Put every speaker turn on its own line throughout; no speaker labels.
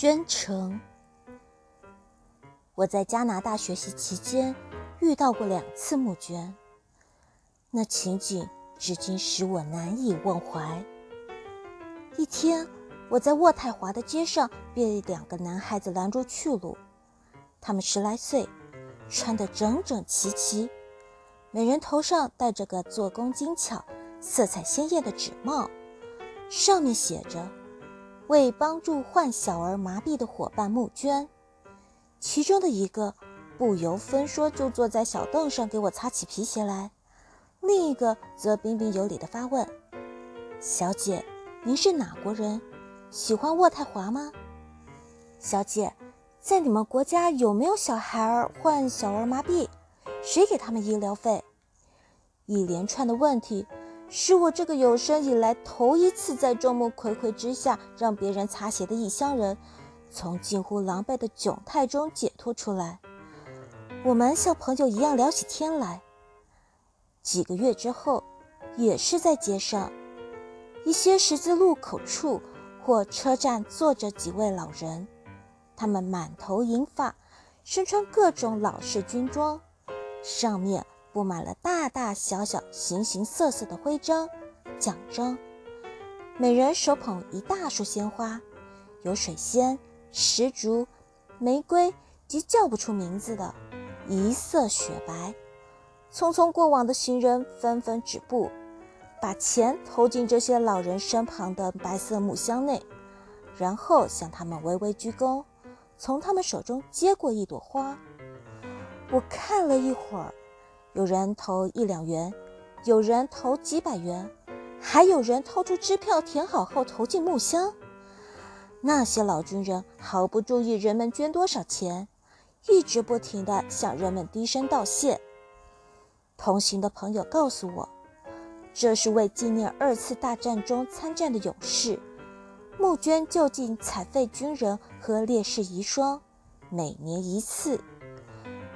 捐城。我在加拿大学习期间遇到过两次募捐，那情景至今使我难以忘怀。一天，我在渥太华的街上被两个男孩子拦住去路，他们十来岁，穿得整整齐齐，每人头上戴着个做工精巧、色彩鲜艳的纸帽，上面写着。为帮助患小儿麻痹的伙伴募捐，其中的一个不由分说就坐在小凳上给我擦起皮鞋来，另一个则彬彬有礼地发问：“小姐，您是哪国人？喜欢渥太华吗？小姐，在你们国家有没有小孩儿患小儿麻痹？谁给他们医疗费？”一连串的问题。是我这个有生以来头一次在众目睽睽之下让别人擦鞋的异乡人，从近乎狼狈的窘态中解脱出来。我们像朋友一样聊起天来。几个月之后，也是在街上，一些十字路口处或车站坐着几位老人，他们满头银发，身穿各种老式军装，上面。布满了大大小小、形形色色的徽章、奖章，每人手捧一大束鲜花，有水仙、石竹、玫瑰及叫不出名字的，一色雪白。匆匆过往的行人纷纷止步，把钱投进这些老人身旁的白色木箱内，然后向他们微微鞠躬，从他们手中接过一朵花。我看了一会儿。有人投一两元，有人投几百元，还有人掏出支票填好后投进木箱。那些老军人毫不注意人们捐多少钱，一直不停地向人们低声道谢。同行的朋友告诉我，这是为纪念二次大战中参战的勇士，募捐就近残废军人和烈士遗孀，每年一次，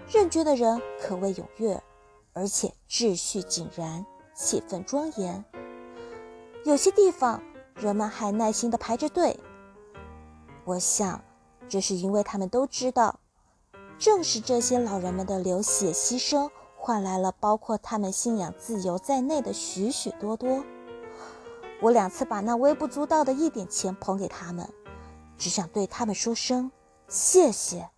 认捐的人可谓踊跃。而且秩序井然，气氛庄严。有些地方人们还耐心地排着队。我想，这是因为他们都知道，正是这些老人们的流血牺牲，换来了包括他们信仰自由在内的许许多多。我两次把那微不足道的一点钱捧给他们，只想对他们说声谢谢。